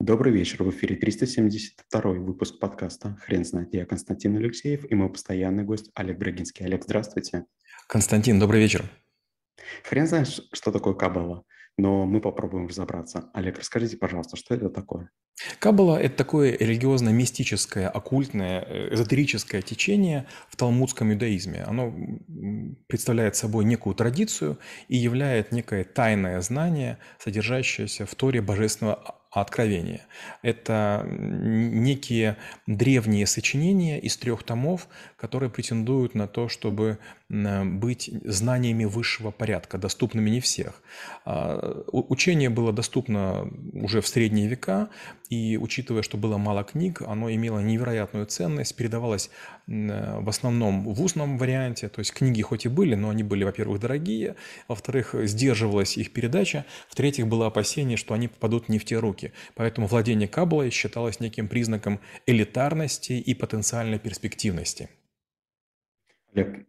Добрый вечер, в эфире 372 выпуск подкаста «Хрен знает». Я Константин Алексеев и мой постоянный гость Олег Брагинский. Олег, здравствуйте. Константин, добрый вечер. Хрен знает, что такое Каббала, но мы попробуем разобраться. Олег, расскажите, пожалуйста, что это такое? Каббала – это такое религиозно-мистическое, оккультное, э, эзотерическое течение в талмудском иудаизме. Оно представляет собой некую традицию и является некое тайное знание, содержащееся в Торе божественного откровения. Это некие древние сочинения из трех томов, которые претендуют на то, чтобы быть знаниями высшего порядка, доступными не всех. А, учение было доступно уже в средние века, и учитывая, что было мало книг, оно имело невероятную ценность, передавалось в основном в устном варианте, то есть книги хоть и были, но они были, во-первых, дорогие, во-вторых, сдерживалась их передача, в-третьих, было опасение, что они попадут не в те руки. Поэтому владение Каббалой считалось неким признаком элитарности и потенциальной перспективности. Олег,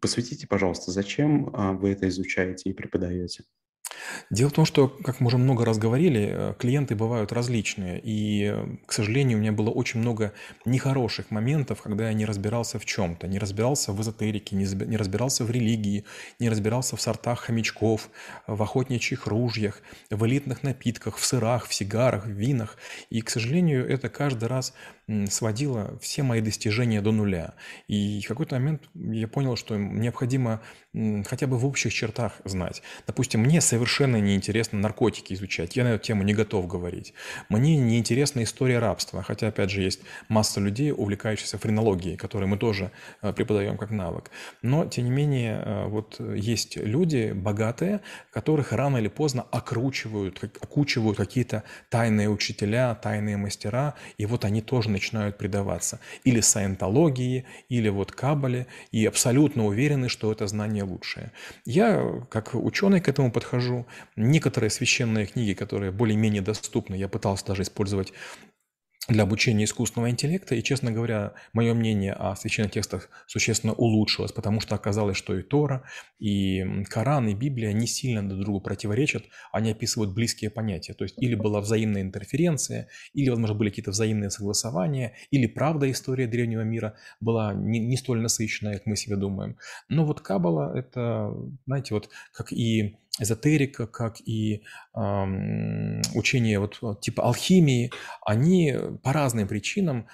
посвятите, пожалуйста, зачем а, вы это изучаете и преподаете? Дело в том, что, как мы уже много раз говорили, э, клиенты бывают различные. И, к сожалению, у меня было очень много нехороших моментов, когда я не разбирался в чем-то. Не разбирался в эзотерике, не разбирался в религии, не разбирался в сортах хомячков, в охотничьих ружьях, в элитных напитках, в сырах, в сигарах, в винах. И, к сожалению, это каждый раз сводило все мои достижения до нуля. И в какой-то момент я понял, что необходимо хотя бы в общих чертах знать. Допустим, мне совершенно неинтересно наркотики изучать, я на эту тему не готов говорить. Мне неинтересна история рабства, хотя, опять же, есть масса людей, увлекающихся френологией, которые мы тоже э, преподаем как навык. Но, тем не менее, э, вот есть люди богатые, которых рано или поздно окручивают, окучивают какие-то тайные учителя, тайные мастера, и вот они тоже начинают предаваться. Или саентологии, или вот кабале, и абсолютно уверены, что это знание лучшее. Я, как ученый, к этому подхожу. Некоторые священные книги, которые более-менее доступны, я пытался даже использовать для обучения искусственного интеллекта. И, честно говоря, мое мнение о священных текстах существенно улучшилось, потому что оказалось, что и Тора, и Коран, и Библия не сильно друг другу противоречат, они описывают близкие понятия. То есть или была взаимная интерференция, или, возможно, были какие-то взаимные согласования, или правда история древнего мира была не, не столь насыщенная, как мы себе думаем. Но вот Каббала – это, знаете, вот как и эзотерика, как и э, учение вот, типа алхимии, они по разным причинам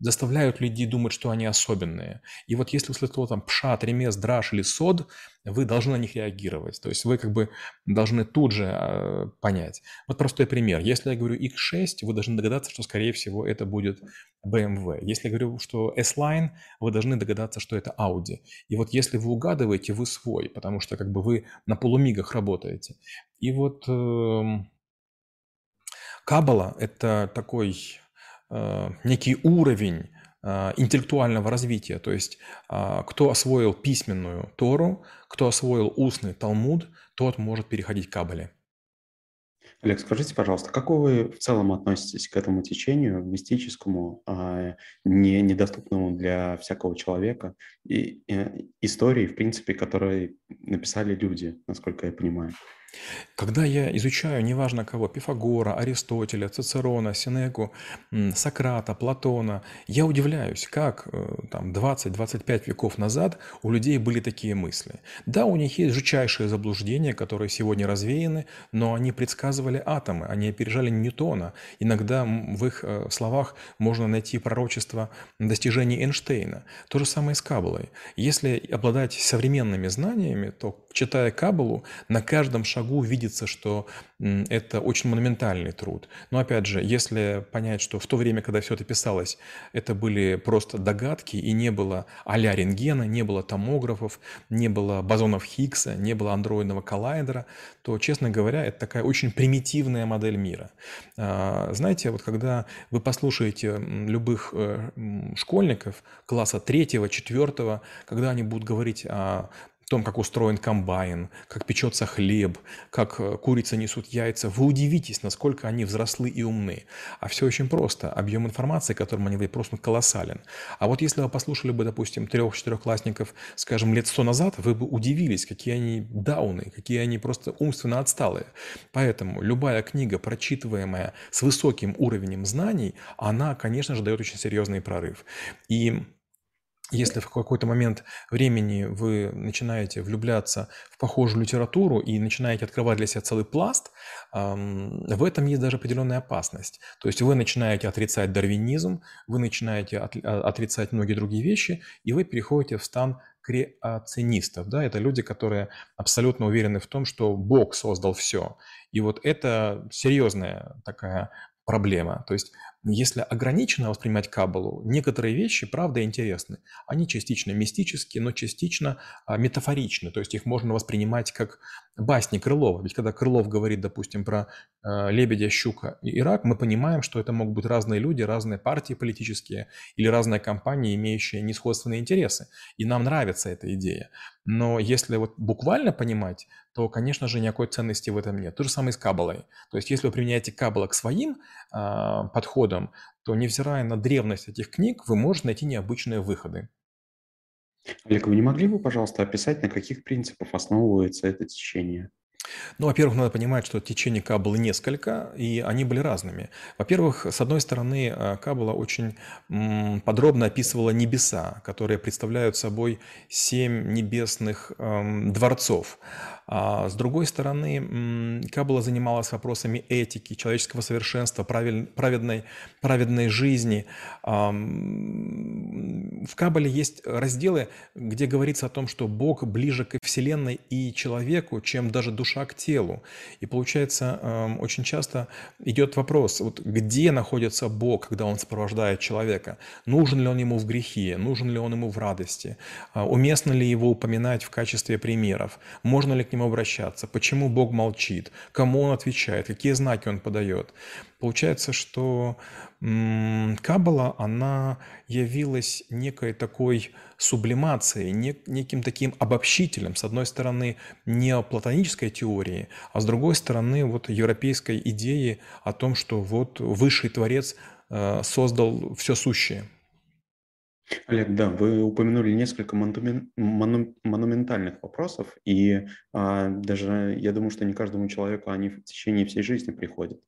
заставляют людей думать, что они особенные. И вот если услышать слово там пшат, ремес, драж или сод, вы должны на них реагировать. То есть вы как бы должны тут же э, понять. Вот простой пример. Если я говорю X6, вы должны догадаться, что, скорее всего, это будет BMW. Если я говорю, что S-Line, вы должны догадаться, что это Audi. И вот если вы угадываете, вы свой, потому что как бы вы на полумигах работаете. И вот э, Каббала – это такой э, некий уровень а, интеллектуального развития. То есть а, кто освоил письменную Тору, кто освоил устный Талмуд, тот может переходить к Кабале. Олег, скажите, пожалуйста, как вы в целом относитесь к этому течению, мистическому, а, не, недоступному для всякого человека, и э, истории, в принципе, которые написали люди, насколько я понимаю? Когда я изучаю, неважно кого, Пифагора, Аристотеля, Цицерона, Синеку, Сократа, Платона, я удивляюсь, как э, там 20-25 веков назад у людей были такие мысли. Да, у них есть жутчайшие заблуждения, которые сегодня развеяны, но они предсказывали атомы, они опережали Ньютона. Иногда в их э, словах можно найти пророчество достижений Эйнштейна. То же самое с Каббалой. Если обладать современными знаниями, то, читая Каббалу, на каждом шагу шагу видится, что это очень монументальный труд. Но опять же, если понять, что в то время, когда все это писалось, это были просто догадки, и не было а-ля рентгена, не было томографов, не было бозонов Хиггса, не было андроидного коллайдера, то, честно говоря, это такая очень примитивная модель мира. А, знаете, вот когда вы послушаете любых э, школьников класса третьего, четвертого, когда они будут говорить о том, как устроен комбайн, как печется хлеб, как э, курицы несут яйца, вы удивитесь, насколько они взрослы и умны. А все очень просто. Объем информации, которым они владеют, просто колоссален. А вот если вы послушали бы, допустим, трех-четырехклассников, скажем, лет сто назад, вы бы удивились, какие они дауны, какие они просто умственно отсталые. Поэтому любая книга, прочитываемая с высоким уровнем знаний, она, конечно же, дает очень серьезный прорыв. И если в какой-то момент времени вы начинаете влюбляться в похожую литературу и начинаете открывать для себя целый пласт, в этом есть даже определенная опасность. То есть вы начинаете отрицать дарвинизм, вы начинаете а, отрицать многие другие вещи, и вы переходите в стан креационистов. Да? Это люди, которые абсолютно уверены в том, что Бог создал все. И вот это серьезная такая проблема. То есть если ограниченно воспринимать Каббалу, некоторые вещи, правда, интересны. Они частично мистические, но частично а, метафоричны. То есть их можно воспринимать как басни Крылова. Ведь когда Крылов говорит, допустим, про э, лебедя, щука и Ирак, мы понимаем, что это могут быть разные люди, разные партии политические или разные компании, имеющие несходственные интересы. И нам нравится эта идея. Но если вот буквально понимать, то, конечно же, никакой ценности в этом нет. То же самое и с Каббалой. То есть если вы применяете Каббала к своим э, подходам, то невзирая на древность этих книг, вы можете найти необычные выходы. Олег, вы не могли бы, пожалуйста, описать, на каких принципах основывается это течение? Ну, во-первых, надо понимать, что течений Каббалы несколько, и они были разными. Во-первых, с одной стороны, э, Каббала очень подробно описывала небеса, которые представляют собой семь небесных эм, дворцов. А с другой стороны, Каббала занималась вопросами этики, человеческого совершенства, праведной, праведной жизни. В Каббале есть разделы, где говорится о том, что Бог ближе к Вселенной и человеку, чем даже душа к телу. И получается, очень часто идет вопрос, вот где находится Бог, когда Он сопровождает человека? Нужен ли Он ему в грехе? Нужен ли Он ему в радости? А уместно ли его упоминать в качестве примеров? Можно ли к нему ним обращаться, почему Бог молчит, кому Он отвечает, какие знаки Он подает. Получается, что Каббала, она явилась некой такой сублимацией, неким таким обобщителем, с одной стороны, не платонической теории, а с другой стороны, вот европейской идеи о том, что вот высший Творец э, создал все сущее – Олег, да, вы упомянули несколько монумен- мону- монументальных вопросов, и а, даже я думаю, что не каждому человеку они в течение всей жизни приходят.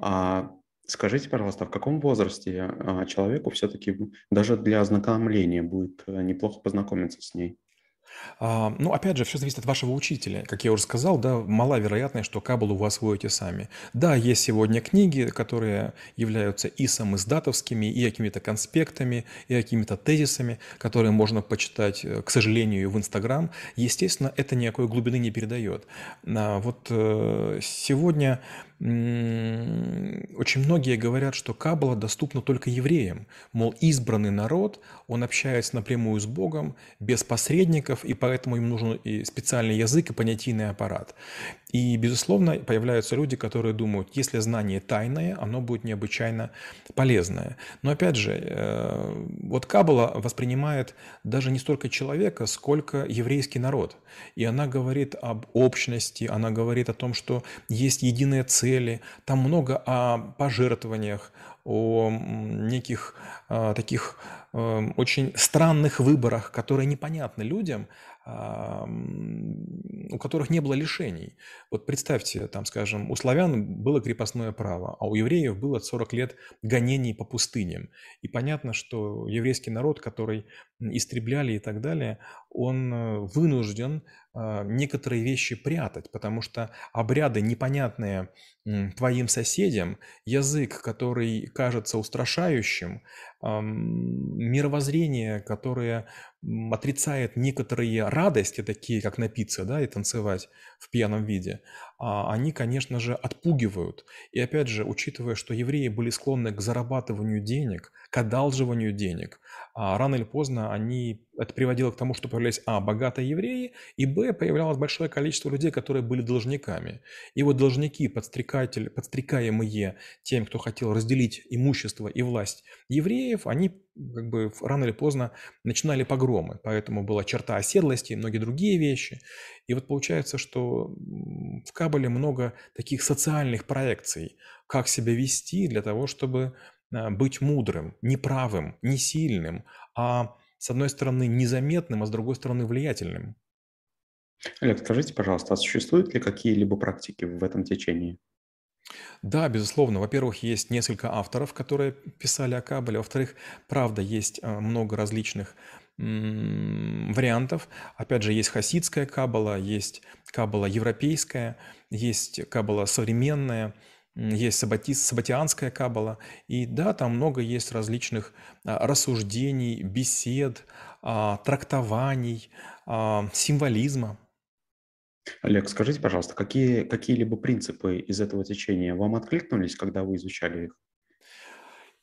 А, скажите, пожалуйста, в каком возрасте а, человеку все-таки даже для ознакомления будет а, неплохо познакомиться с ней? А, ну, опять же, все зависит от вашего учителя. Как я уже сказал, да, мала вероятность, что Кабалу вы освоите сами. Да, есть сегодня книги, которые являются и самиздатовскими, и какими-то конспектами, и какими-то тезисами, которые можно почитать, э, к сожалению, в Инстаграм. Естественно, это никакой глубины не передает. А вот э, сегодня очень многие говорят, что Каббала доступна только евреям. Мол, избранный народ, он общается напрямую с Богом, без посредников, и поэтому им нужен и специальный язык, и понятийный аппарат. И, безусловно, появляются люди, которые думают, если знание тайное, оно будет необычайно полезное. Но, опять же, э, вот Каббала воспринимает даже не столько человека, сколько еврейский народ. И она говорит об общности, она говорит о том, что есть единая цели. Там много о пожертвованиях, о неких а, таких а, очень странных выборах, которые непонятны людям, у которых не было лишений. Вот представьте, там, скажем, у славян было крепостное право, а у евреев было 40 лет гонений по пустыням. И понятно, что еврейский народ, который истребляли и так далее, он э, вынужден а, некоторые вещи прятать, потому что обряды непонятные твоим соседям, язык, который кажется устрашающим, мировоззрение, которое отрицает некоторые радости, такие как напиться да, и танцевать в пьяном виде, они, конечно же, отпугивают. И опять же, учитывая, что евреи были склонны к зарабатыванию денег, к одалживанию денег, а рано или поздно они, это приводило к тому, что появлялись, а, богатые евреи, и, б, появлялось большое количество людей, которые были должниками. И вот должники, подстрекатели, подстрекаемые тем, кто хотел разделить имущество и власть евреев, они как бы рано или поздно начинали погромы, поэтому была черта оседлости и многие другие вещи. И вот получается, что в Кабале много таких социальных проекций, как себя вести для того, чтобы а, быть мудрым, не правым, не сильным, а с одной стороны незаметным, а с другой стороны влиятельным. Олег, скажите, пожалуйста, а существуют ли какие-либо практики в этом течении? Да, безусловно. Во-первых, есть несколько авторов, которые писали о Кабале. Во-вторых, правда, есть а, много различных вариантов. Опять же, есть хасидская кабала, есть кабала европейская, есть кабала современная, есть сабати, сабатианская кабала. И да, там много есть различных а, рассуждений, бесед, а, трактований, символизма. Олег, скажите, пожалуйста, какие, какие-либо принципы из этого течения вам откликнулись, когда вы изучали их?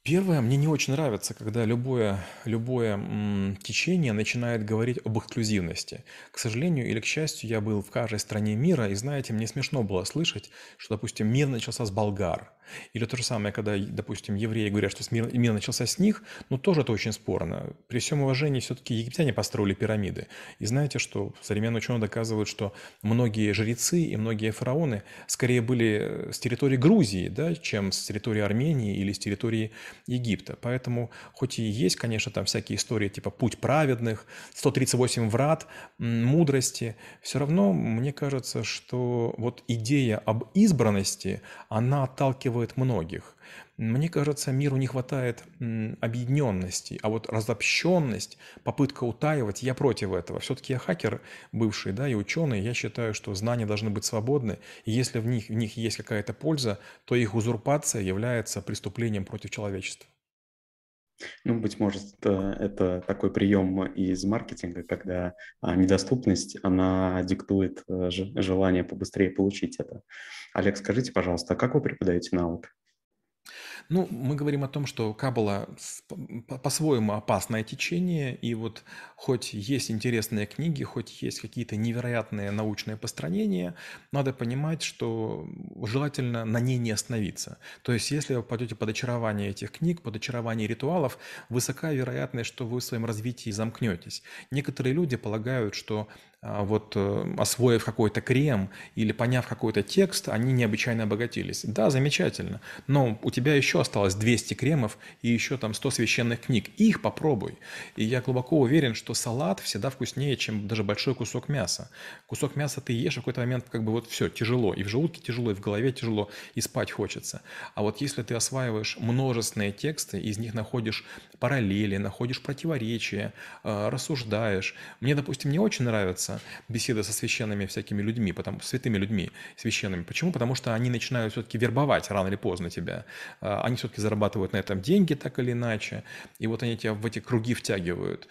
Первое, мне не очень нравится, когда любое, любое течение начинает говорить об эксклюзивности. К сожалению или к счастью, я был в каждой стране мира, и знаете, мне смешно было слышать, что, допустим, мир начался с болгар. Или то же самое, когда, допустим, евреи говорят, что мир, мир начался с них, ну тоже это очень спорно. При всем уважении все-таки египтяне построили пирамиды. И знаете, что современные ученые доказывают, что многие жрецы и многие фараоны скорее были с территории Грузии, да, чем с территории Армении или с территории Египта. Поэтому, хоть и есть, конечно, там всякие истории типа «Путь праведных», «138 врат», «Мудрости», все равно мне кажется, что вот идея об избранности, она отталкивает многих. Мне кажется, миру не хватает объединенности, а вот разобщенность, попытка утаивать, я против этого. Все-таки я хакер бывший, да, и ученый, я считаю, что знания должны быть свободны, и если в них, в них есть какая-то польза, то их узурпация является преступлением против человечества. Ну, быть может, это такой прием из маркетинга, когда а, недоступность, она диктует э, желание побыстрее получить это. Олег, скажите, пожалуйста, а как вы преподаете навык? Ну, мы говорим о том, что Каббала по-своему опасное течение, и вот хоть есть интересные книги, хоть есть какие-то невероятные научные построения, надо понимать, что желательно на ней не остановиться. То есть, если вы пойдете под очарование этих книг, под очарование ритуалов, высока вероятность, что вы в своем развитии замкнетесь. Некоторые люди полагают, что а, вот э, освоив какой-то крем или поняв какой-то текст, они необычайно обогатились. Да, замечательно, но у тебя еще осталось 200 кремов и еще там 100 священных книг. Их попробуй. И я глубоко уверен, что салат всегда вкуснее, чем даже большой кусок мяса. Кусок мяса ты ешь, в какой-то момент как бы вот все, тяжело. И в желудке тяжело, и в голове тяжело, и спать хочется. А вот если ты осваиваешь множественные тексты, из них находишь параллели, находишь противоречия, э, рассуждаешь. Мне, допустим, не очень нравится беседа со священными всякими людьми, потому, святыми людьми священными. Почему? Потому что они начинают все-таки вербовать рано или поздно тебя. Они все-таки зарабатывают на этом деньги так или иначе, и вот они тебя в эти круги втягивают.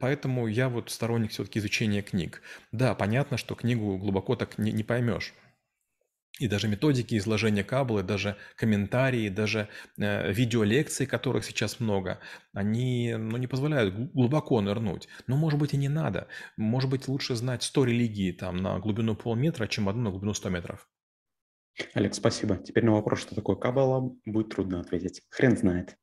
Поэтому я вот сторонник все-таки изучения книг. Да, понятно, что книгу глубоко так не, не поймешь. И даже методики изложения каблы, даже комментарии, даже э, видеолекции, которых сейчас много, они ну, не позволяют глубоко нырнуть. Но, может быть, и не надо. Может быть, лучше знать 100 религий там, на глубину полметра, чем одну на глубину 100 метров. Олег, спасибо. Теперь на вопрос, что такое кабала, будет трудно ответить. Хрен знает.